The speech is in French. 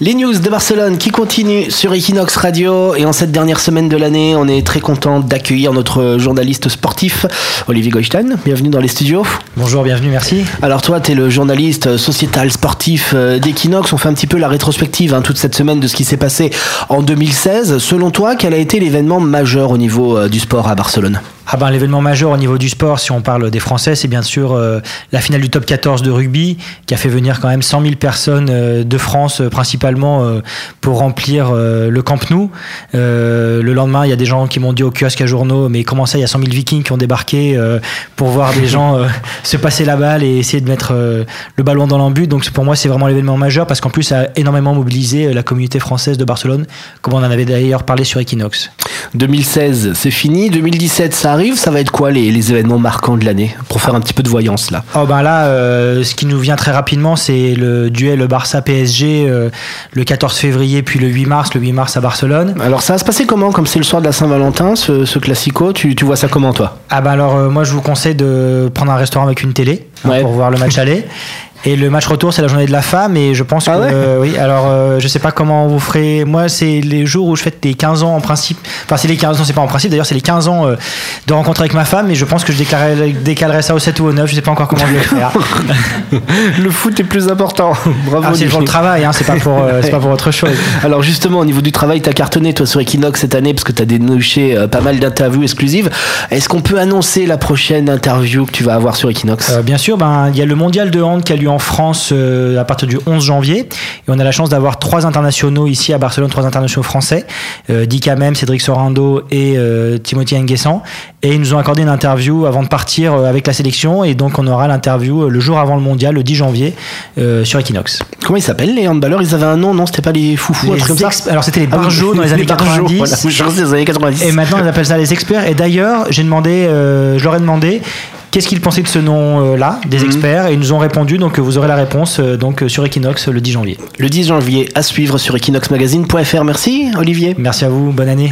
Les news de Barcelone qui continuent sur Equinox Radio et en cette dernière semaine de l'année, on est très content d'accueillir notre journaliste sportif Olivier Goistein. Bienvenue dans les studios. Bonjour, bienvenue, merci. Alors toi, tu es le journaliste sociétal sportif euh, d'Equinox. On fait un petit peu la rétrospective hein, toute cette semaine de ce qui s'est passé en 2016. Selon toi, quel a été l'événement majeur au niveau euh, du sport à Barcelone? Ah ben, L'événement majeur au niveau du sport, si on parle des Français, c'est bien sûr euh, la finale du top 14 de rugby, qui a fait venir quand même 100 000 personnes euh, de France, euh, principalement pour remplir le Camp Nou. le lendemain, il y a des gens qui m'ont dit au kiosque à journaux, mais comment ça, il y a 100 000 vikings qui ont débarqué pour voir des gens se passer la balle et essayer de mettre le ballon dans l'embut. Donc pour moi, c'est vraiment l'événement majeur, parce qu'en plus, ça a énormément mobilisé la communauté française de Barcelone, comme on en avait d'ailleurs parlé sur Equinox. 2016, c'est fini. 2017, ça arrive. Ça va être quoi les, les événements marquants de l'année? Pour faire un petit peu de voyance là. Oh ben là, euh, ce qui nous vient très rapidement, c'est le duel Barça-PSG euh, le 14 février, puis le 8 mars. Le 8 mars à Barcelone. Alors ça va se passer comment Comme c'est le soir de la Saint-Valentin, ce, ce classico, tu, tu, vois ça comment toi? Ah ben alors, euh, moi je vous conseille de prendre un restaurant avec une télé hein, pour voir le match aller. Et le match retour, c'est la journée de la femme. Et je pense ah que. Euh, oui, alors euh, je sais pas comment vous ferez. Moi, c'est les jours où je fête les 15 ans en principe. Enfin, c'est les 15 ans, c'est pas en principe. D'ailleurs, c'est les 15 ans euh, de rencontre avec ma femme. Et je pense que je décalerai, décalerai ça au 7 ou au 9. Je sais pas encore comment je vais le faire. le foot est plus important. Bravo. Ah, c'est pour le travail, hein, c'est pas, pour, pas pour autre chose. Alors, justement, au niveau du travail, tu as cartonné, toi, sur Equinox cette année, parce que tu as dénoché pas mal d'interviews exclusives. Est-ce qu'on peut annoncer la prochaine interview que tu vas avoir sur Equinox? Bien sûr, ben, il y a le mondial de hand qui a lieu en France euh, à partir du 11 janvier. Et on a la chance d'avoir trois internationaux ici à Barcelone, trois internationaux français, euh, Dick Amem, Cédric Sorando et euh, Timothy Nguessan. Et ils nous ont accordé une interview avant de partir avec la sélection. Et donc on aura l'interview le jour avant le mondial, le 10 janvier, sur Equinox. Comment ils s'appellent les handballeurs Ils avaient un nom, non? C'était pas les foufous, comme ça? Alors c'était les ah barjots dans les années, 90. années 90. Et maintenant ils appellent ça les experts. Et d'ailleurs, j'ai demandé, je leur ai demandé qu'est-ce qu'ils pensaient de ce nom-là, des mhm. experts, et ils nous ont répondu. Donc vous aurez la réponse donc sur Equinox le 10 janvier. Le 10 janvier à suivre sur equinoxmagazine.fr. Merci Olivier. Merci à vous, bonne année.